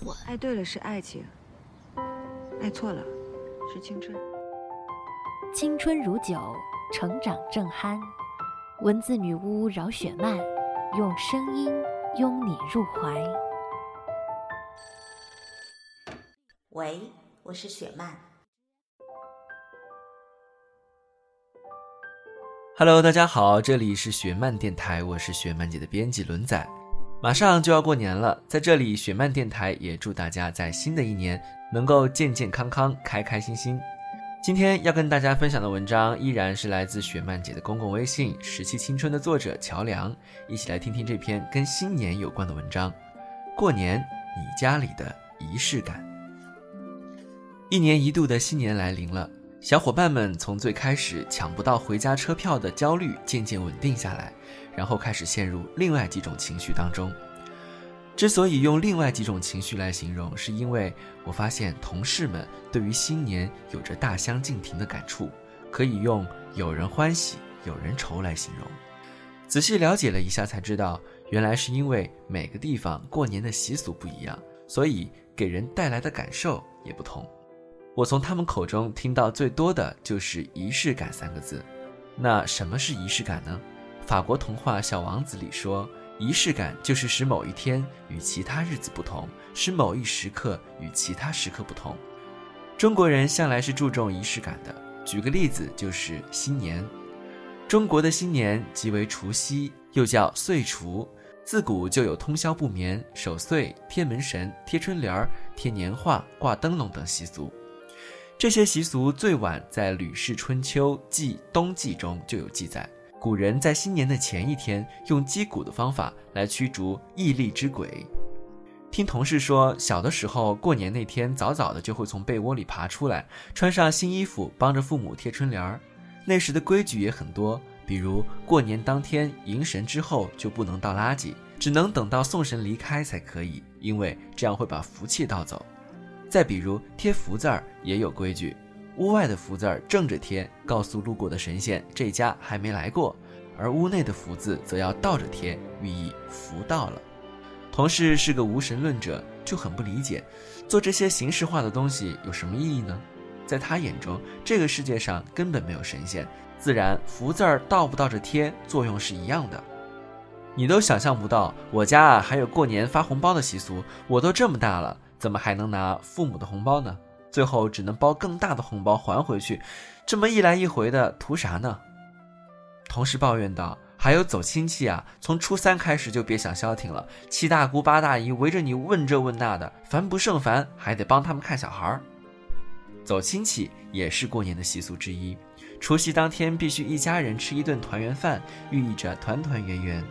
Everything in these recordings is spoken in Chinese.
蠢。爱对了是爱情，爱错了是青春。青春如酒，成长正酣。文字女巫饶雪漫，用声音拥你入怀。喂，我是雪漫。Hello，大家好，这里是雪漫电台，我是雪漫姐的编辑轮仔。马上就要过年了，在这里，雪漫电台也祝大家在新的一年能够健健康康、开开心心。今天要跟大家分享的文章依然是来自雪漫姐的公共微信“十七青春”的作者乔梁，一起来听听这篇跟新年有关的文章。过年，你家里的仪式感。一年一度的新年来临了，小伙伴们从最开始抢不到回家车票的焦虑渐渐稳定下来，然后开始陷入另外几种情绪当中。之所以用另外几种情绪来形容，是因为我发现同事们对于新年有着大相径庭的感触，可以用有人欢喜有人愁来形容。仔细了解了一下才知道，原来是因为每个地方过年的习俗不一样，所以给人带来的感受也不同。我从他们口中听到最多的就是“仪式感”三个字。那什么是仪式感呢？法国童话《小王子》里说。仪式感就是使某一天与其他日子不同，使某一时刻与其他时刻不同。中国人向来是注重仪式感的。举个例子，就是新年。中国的新年即为除夕，又叫岁除。自古就有通宵不眠、守岁、贴门神、贴春联儿、贴年画、挂灯笼等习俗。这些习俗最晚在《吕氏春秋季冬季》中就有记载。古人在新年的前一天，用击鼓的方法来驱逐异力之鬼。听同事说，小的时候过年那天早早的就会从被窝里爬出来，穿上新衣服，帮着父母贴春联儿。那时的规矩也很多，比如过年当天迎神之后就不能倒垃圾，只能等到送神离开才可以，因为这样会把福气倒走。再比如贴福字儿也有规矩。屋外的福字儿正着贴，告诉路过的神仙这家还没来过；而屋内的福字则要倒着贴，寓意福到了。同事是个无神论者，就很不理解，做这些形式化的东西有什么意义呢？在他眼中，这个世界上根本没有神仙，自然福字儿倒不倒着贴，作用是一样的。你都想象不到，我家啊还有过年发红包的习俗，我都这么大了，怎么还能拿父母的红包呢？最后只能包更大的红包还回去，这么一来一回的，图啥呢？同事抱怨道：“还有走亲戚啊，从初三开始就别想消停了，七大姑八大姨围着你问这问那的，烦不胜烦，还得帮他们看小孩儿。走亲戚也是过年的习俗之一，除夕当天必须一家人吃一顿团圆饭，寓意着团团圆圆。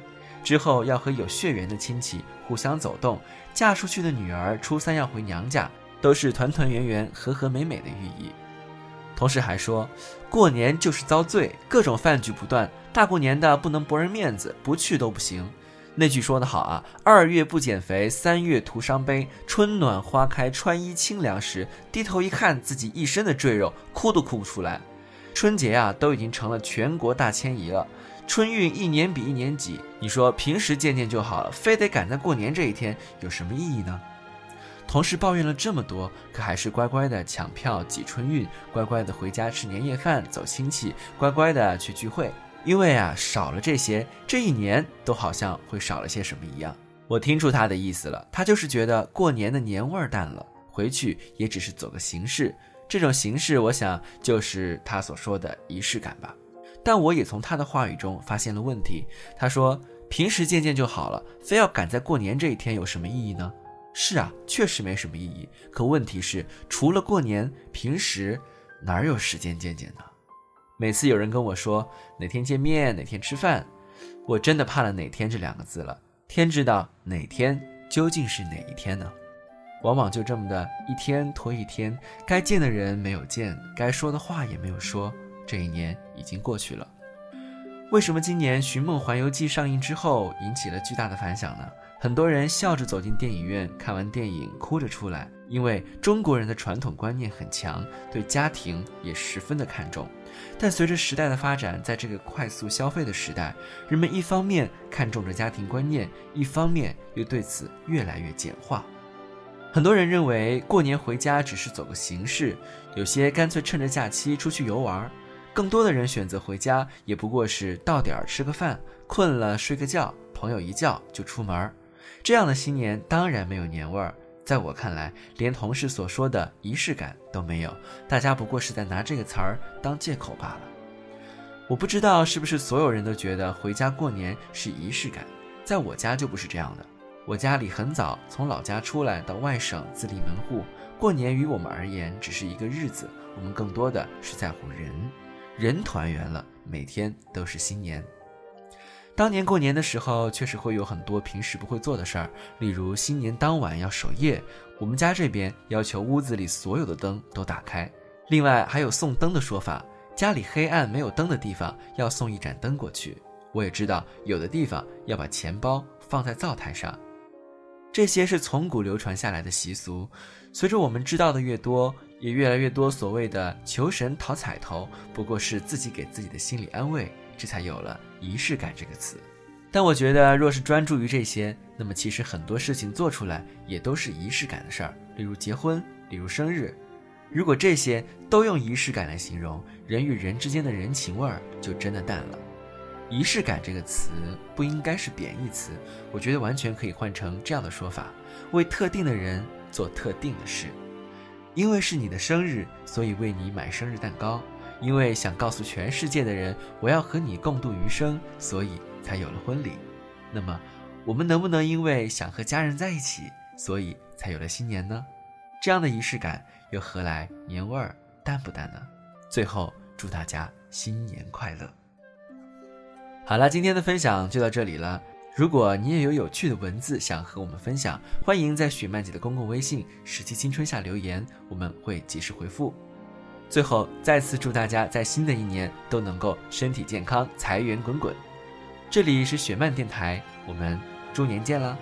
之后要和有血缘的亲戚互相走动，嫁出去的女儿初三要回娘家。”都是团团圆圆、和和美美的寓意。同时还说，过年就是遭罪，各种饭局不断，大过年的不能驳人面子，不去都不行。那句说得好啊，二月不减肥，三月徒伤悲。春暖花开，穿衣清凉时，低头一看自己一身的赘肉，哭都哭不出来。春节啊，都已经成了全国大迁移了，春运一年比一年挤。你说平时见见就好了，非得赶在过年这一天，有什么意义呢？同事抱怨了这么多，可还是乖乖的抢票挤春运，乖乖的回家吃年夜饭、走亲戚，乖乖的去聚会。因为啊，少了这些，这一年都好像会少了些什么一样。我听出他的意思了，他就是觉得过年的年味儿淡了，回去也只是走个形式。这种形式，我想就是他所说的仪式感吧。但我也从他的话语中发现了问题。他说，平时见见就好了，非要赶在过年这一天，有什么意义呢？是啊，确实没什么意义。可问题是，除了过年，平时哪有时间见见呢？每次有人跟我说哪天见面、哪天吃饭，我真的怕了“哪天”这两个字了。天知道哪天究竟是哪一天呢？往往就这么的一天拖一天，该见的人没有见，该说的话也没有说，这一年已经过去了。为什么今年《寻梦环游记》上映之后引起了巨大的反响呢？很多人笑着走进电影院，看完电影哭着出来，因为中国人的传统观念很强，对家庭也十分的看重。但随着时代的发展，在这个快速消费的时代，人们一方面看重着家庭观念，一方面又对此越来越简化。很多人认为过年回家只是走个形式，有些干脆趁着假期出去游玩。更多的人选择回家，也不过是到点儿吃个饭，困了睡个觉，朋友一叫就出门儿。这样的新年当然没有年味儿，在我看来，连同事所说的仪式感都没有。大家不过是在拿这个词儿当借口罢了。我不知道是不是所有人都觉得回家过年是仪式感，在我家就不是这样的。我家里很早从老家出来到外省自立门户，过年于我们而言只是一个日子，我们更多的是在乎人。人团圆了，每天都是新年。当年过年的时候，确实会有很多平时不会做的事儿，例如新年当晚要守夜，我们家这边要求屋子里所有的灯都打开。另外还有送灯的说法，家里黑暗没有灯的地方要送一盏灯过去。我也知道有的地方要把钱包放在灶台上，这些是从古流传下来的习俗。随着我们知道的越多。也越来越多所谓的求神讨彩头，不过是自己给自己的心理安慰，这才有了仪式感这个词。但我觉得，若是专注于这些，那么其实很多事情做出来也都是仪式感的事儿，例如结婚，例如生日。如果这些都用仪式感来形容，人与人之间的人情味儿就真的淡了。仪式感这个词不应该是贬义词，我觉得完全可以换成这样的说法：为特定的人做特定的事。因为是你的生日，所以为你买生日蛋糕；因为想告诉全世界的人，我要和你共度余生，所以才有了婚礼。那么，我们能不能因为想和家人在一起，所以才有了新年呢？这样的仪式感又何来年味儿淡不淡呢？最后，祝大家新年快乐！好了，今天的分享就到这里了。如果你也有有趣的文字想和我们分享，欢迎在雪漫姐的公共微信“十七青春”下留言，我们会及时回复。最后，再次祝大家在新的一年都能够身体健康、财源滚滚。这里是雪漫电台，我们猪年见了。